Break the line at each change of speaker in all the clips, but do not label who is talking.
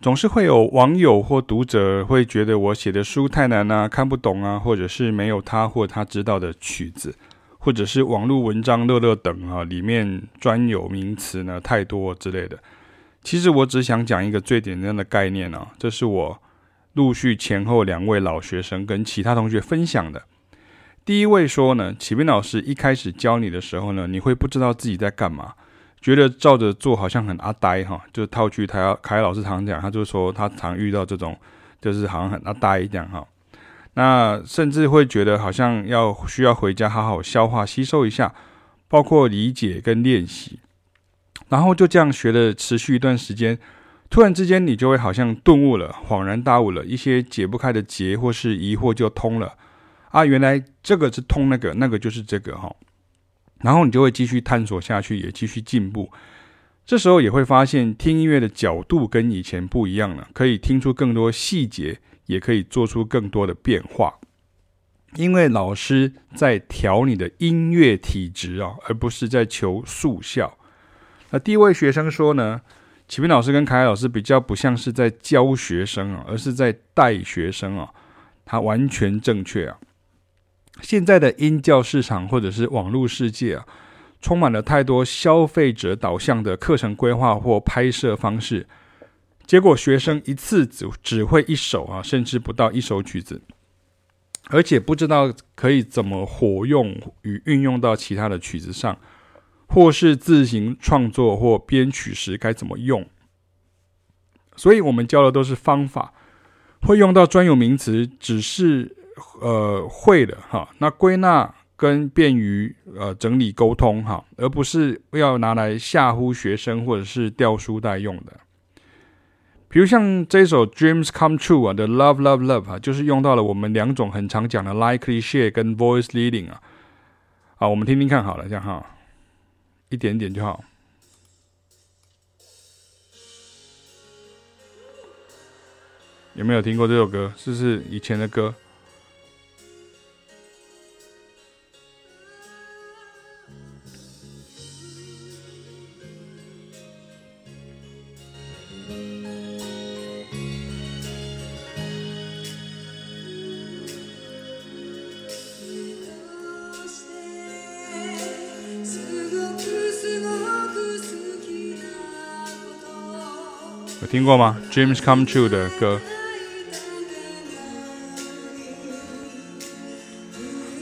总是会有网友或读者会觉得我写的书太难啊，看不懂啊，或者是没有他或他知道的曲子，或者是网络文章乐乐等啊，里面专有名词呢太多之类的。其实我只想讲一个最简单的概念啊，这是我陆续前后两位老学生跟其他同学分享的。第一位说呢，启斌老师一开始教你的时候呢，你会不知道自己在干嘛，觉得照着做好像很阿呆哈，就套句他要凯老师常讲，他就说他常遇到这种，就是好像很阿呆一样哈。那甚至会觉得好像要需要回家好好消化吸收一下，包括理解跟练习。然后就这样学了持续一段时间，突然之间你就会好像顿悟了，恍然大悟了，一些解不开的结或是疑惑就通了啊！原来这个是通那个，那个就是这个哈。然后你就会继续探索下去，也继续进步。这时候也会发现听音乐的角度跟以前不一样了，可以听出更多细节，也可以做出更多的变化。因为老师在调你的音乐体质啊，而不是在求速效。那第一位学生说呢，启斌老师跟凯凯老师比较不像是在教学生啊，而是在带学生啊。他完全正确啊。现在的音教市场或者是网络世界啊，充满了太多消费者导向的课程规划或拍摄方式，结果学生一次只只会一首啊，甚至不到一首曲子，而且不知道可以怎么活用与运用到其他的曲子上。或是自行创作或编曲时该怎么用，所以我们教的都是方法，会用到专有名词，只是呃会的哈。那归纳跟便于呃整理沟通哈，而不是要拿来吓唬学生或者是掉书袋用的。比如像这首《Dreams Come True》啊的 Love Love Love 啊，就是用到了我们两种很常讲的 Likely Share 跟 Voice Leading 啊。啊，我们听听看好了，这样哈。一点点就好。有没有听过这首歌？是不是以前的歌？听过吗？Dreams Come True 的歌，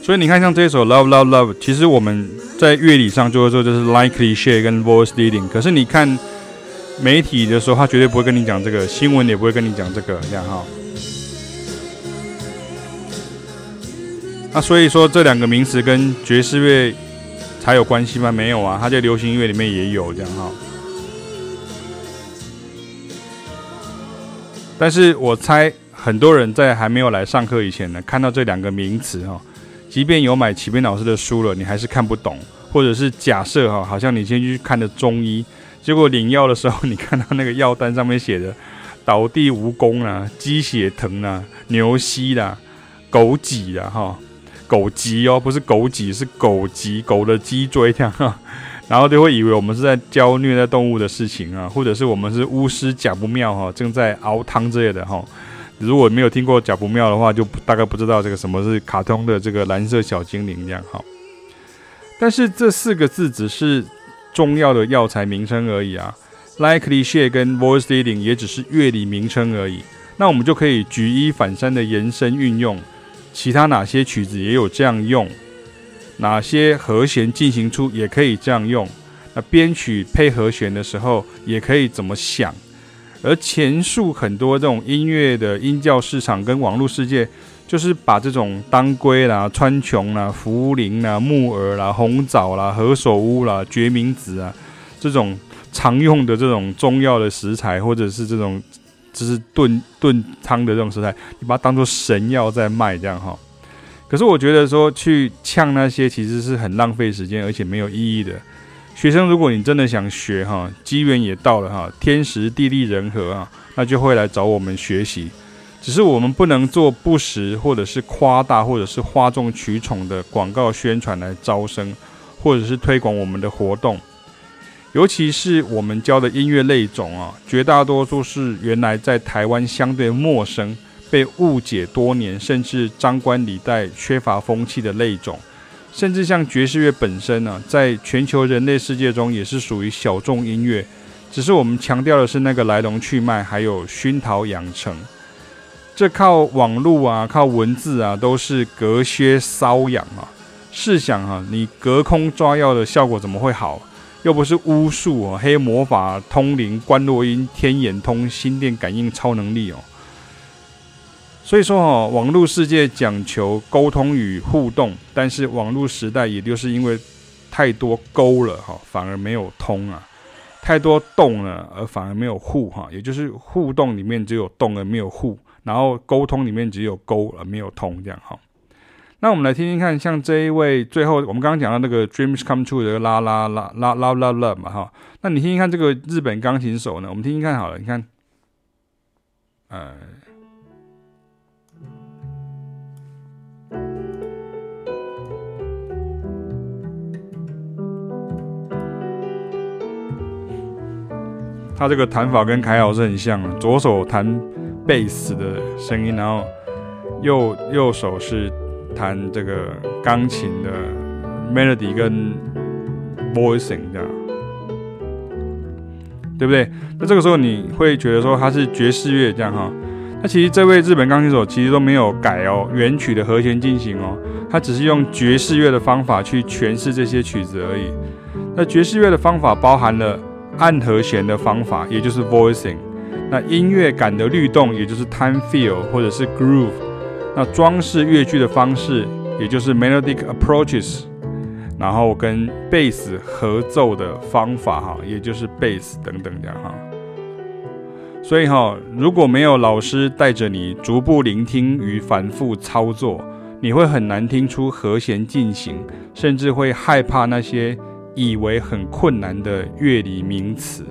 所以你看，像这首 Love Love Love，其实我们在乐理上就会说，就是 Likely Share 跟 Voice Leading。可是你看媒体的时候，他绝对不会跟你讲这个，新闻也不会跟你讲这个，这样哈。那所以说，这两个名词跟爵士乐才有关系吗？没有啊，它在流行音乐里面也有这样哈。但是我猜很多人在还没有来上课以前呢，看到这两个名词哈，即便有买启斌老师的书了，你还是看不懂，或者是假设哈，好像你先去看的中医，结果领药的时候，你看到那个药单上面写的倒地蜈蚣啦、鸡血藤啦、牛膝啦、狗脊啦哈，狗脊哦，不是狗脊，是狗脊，狗的脊椎这样哈。然后就会以为我们是在教虐待动物的事情啊，或者是我们是巫师假不妙哈，正在熬汤之类的哈。如果没有听过假不妙的话，就大概不知道这个什么是卡通的这个蓝色小精灵这样哈。但是这四个字只是中药的药材名称而已啊，likely share 跟 voice leading 也只是乐理名称而已。那我们就可以举一反三的延伸运用，其他哪些曲子也有这样用。哪些和弦进行出也可以这样用，那编曲配和弦的时候也可以怎么想？而前述很多这种音乐的音教市场跟网络世界，就是把这种当归啦、川穹啦、茯苓啦、木耳啦、红枣啦、何首乌啦、决明子啊这种常用的这种中药的食材，或者是这种就是炖炖汤的这种食材，你把它当做神药在卖，这样哈。可是我觉得说去呛那些其实是很浪费时间，而且没有意义的。学生，如果你真的想学哈，机缘也到了哈，天时地利人和啊，那就会来找我们学习。只是我们不能做不实或者是夸大或者是哗众取宠的广告宣传来招生，或者是推广我们的活动。尤其是我们教的音乐类种啊，绝大多数是原来在台湾相对陌生、被误解多年，甚至张冠李戴、缺乏风气的类种。甚至像爵士乐本身呢、在全球人类世界中也是属于小众音乐，只是我们强调的是那个来龙去脉，还有熏陶养成。这靠网络啊，靠文字啊，都是隔靴搔痒啊。试想啊，你隔空抓药的效果怎么会好？又不是巫术啊，黑魔法、通灵、观落音、天眼通、心电感应超能力哦。所以说哈，网络世界讲求沟通与互动，但是网络时代也就是因为太多沟了哈，反而没有通啊；太多动了，而反而没有互哈，也就是互动里面只有动而没有互，然后沟通里面只有沟而没有通这样哈。那我们来听听看，像这一位最后我们刚刚讲到那个 Dreams Come True 的啦啦啦啦啦啦啦嘛哈，那你听听看这个日本钢琴手呢？我们听听看好了，你看，呃。他这个弹法跟凯豪是很像，左手弹贝斯的声音，然后右右手是弹这个钢琴的 melody 跟 voicing 这样，对不对？那这个时候你会觉得说他是爵士乐这样哈？那其实这位日本钢琴手其实都没有改哦，原曲的和弦进行哦，他只是用爵士乐的方法去诠释这些曲子而已。那爵士乐的方法包含了。按和弦的方法，也就是 voicing；那音乐感的律动，也就是 time feel 或者是 groove；那装饰乐句的方式，也就是 melodic approaches；然后跟贝斯合奏的方法，哈，也就是 bass 等等这样哈。所以哈，如果没有老师带着你逐步聆听与反复操作，你会很难听出和弦进行，甚至会害怕那些。以为很困难的乐理名词。